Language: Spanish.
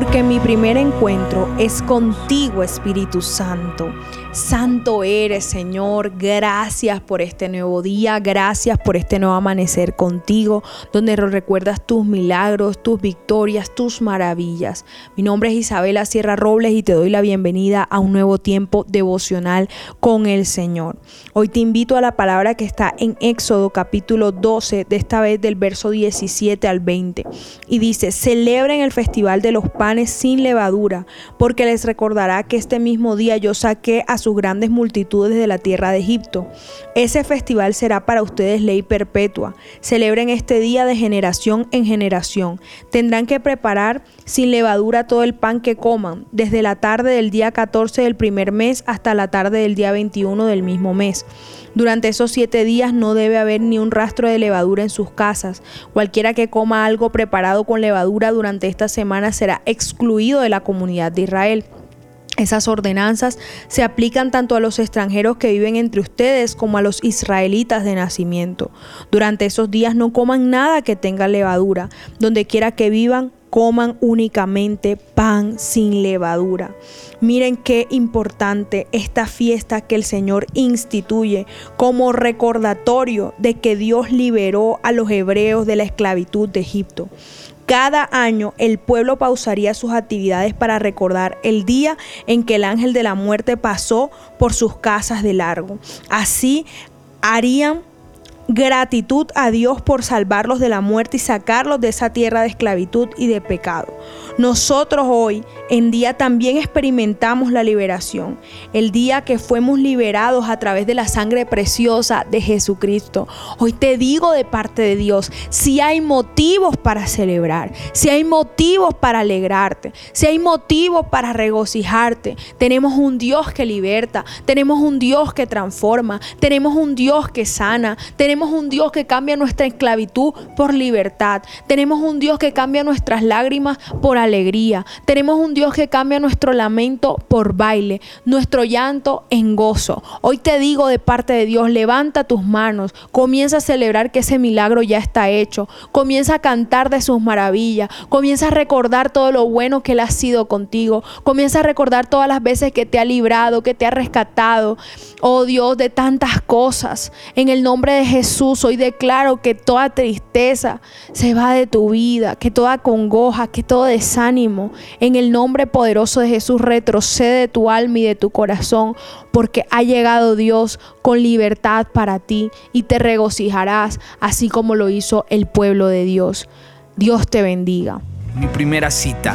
porque mi primer encuentro es contigo, Espíritu Santo. Santo eres, Señor. Gracias por este nuevo día. Gracias por este nuevo amanecer contigo, donde recuerdas tus milagros, tus victorias, tus maravillas. Mi nombre es Isabela Sierra Robles y te doy la bienvenida a un nuevo tiempo devocional con el Señor. Hoy te invito a la palabra que está en Éxodo capítulo 12, de esta vez del verso 17 al 20. Y dice, celebren el festival de los panes sin levadura, porque les recordará que este mismo día yo saqué a sus grandes multitudes de la tierra de Egipto. Ese festival será para ustedes ley perpetua. Celebren este día de generación en generación. Tendrán que preparar sin levadura todo el pan que coman, desde la tarde del día 14 del primer mes hasta la tarde del día 21 del mismo mes. Durante esos siete días no debe haber ni un rastro de levadura en sus casas. Cualquiera que coma algo preparado con levadura durante esta semana será excluido de la comunidad de Israel. Esas ordenanzas se aplican tanto a los extranjeros que viven entre ustedes como a los israelitas de nacimiento. Durante esos días no coman nada que tenga levadura. Donde quiera que vivan, coman únicamente pan sin levadura. Miren qué importante esta fiesta que el Señor instituye como recordatorio de que Dios liberó a los hebreos de la esclavitud de Egipto. Cada año el pueblo pausaría sus actividades para recordar el día en que el ángel de la muerte pasó por sus casas de largo. Así harían gratitud a Dios por salvarlos de la muerte y sacarlos de esa tierra de esclavitud y de pecado. Nosotros hoy en día también experimentamos la liberación, el día que fuimos liberados a través de la sangre preciosa de Jesucristo. Hoy te digo de parte de Dios, si hay motivos para celebrar, si hay motivos para alegrarte, si hay motivos para regocijarte, tenemos un Dios que liberta, tenemos un Dios que transforma, tenemos un Dios que sana, tenemos un Dios que cambia nuestra esclavitud por libertad. Tenemos un Dios que cambia nuestras lágrimas por alegría. Tenemos un Dios que cambia nuestro lamento por baile, nuestro llanto en gozo. Hoy te digo de parte de Dios, levanta tus manos, comienza a celebrar que ese milagro ya está hecho. Comienza a cantar de sus maravillas. Comienza a recordar todo lo bueno que Él ha sido contigo. Comienza a recordar todas las veces que te ha librado, que te ha rescatado. Oh Dios, de tantas cosas. En el nombre de Jesús hoy declaro que toda tristeza se va de tu vida, que toda congoja, que todo desánimo, en el poderoso de Jesús, retrocede de tu alma y de tu corazón, porque ha llegado Dios con libertad para ti y te regocijarás, así como lo hizo el pueblo de Dios. Dios te bendiga. Mi primera cita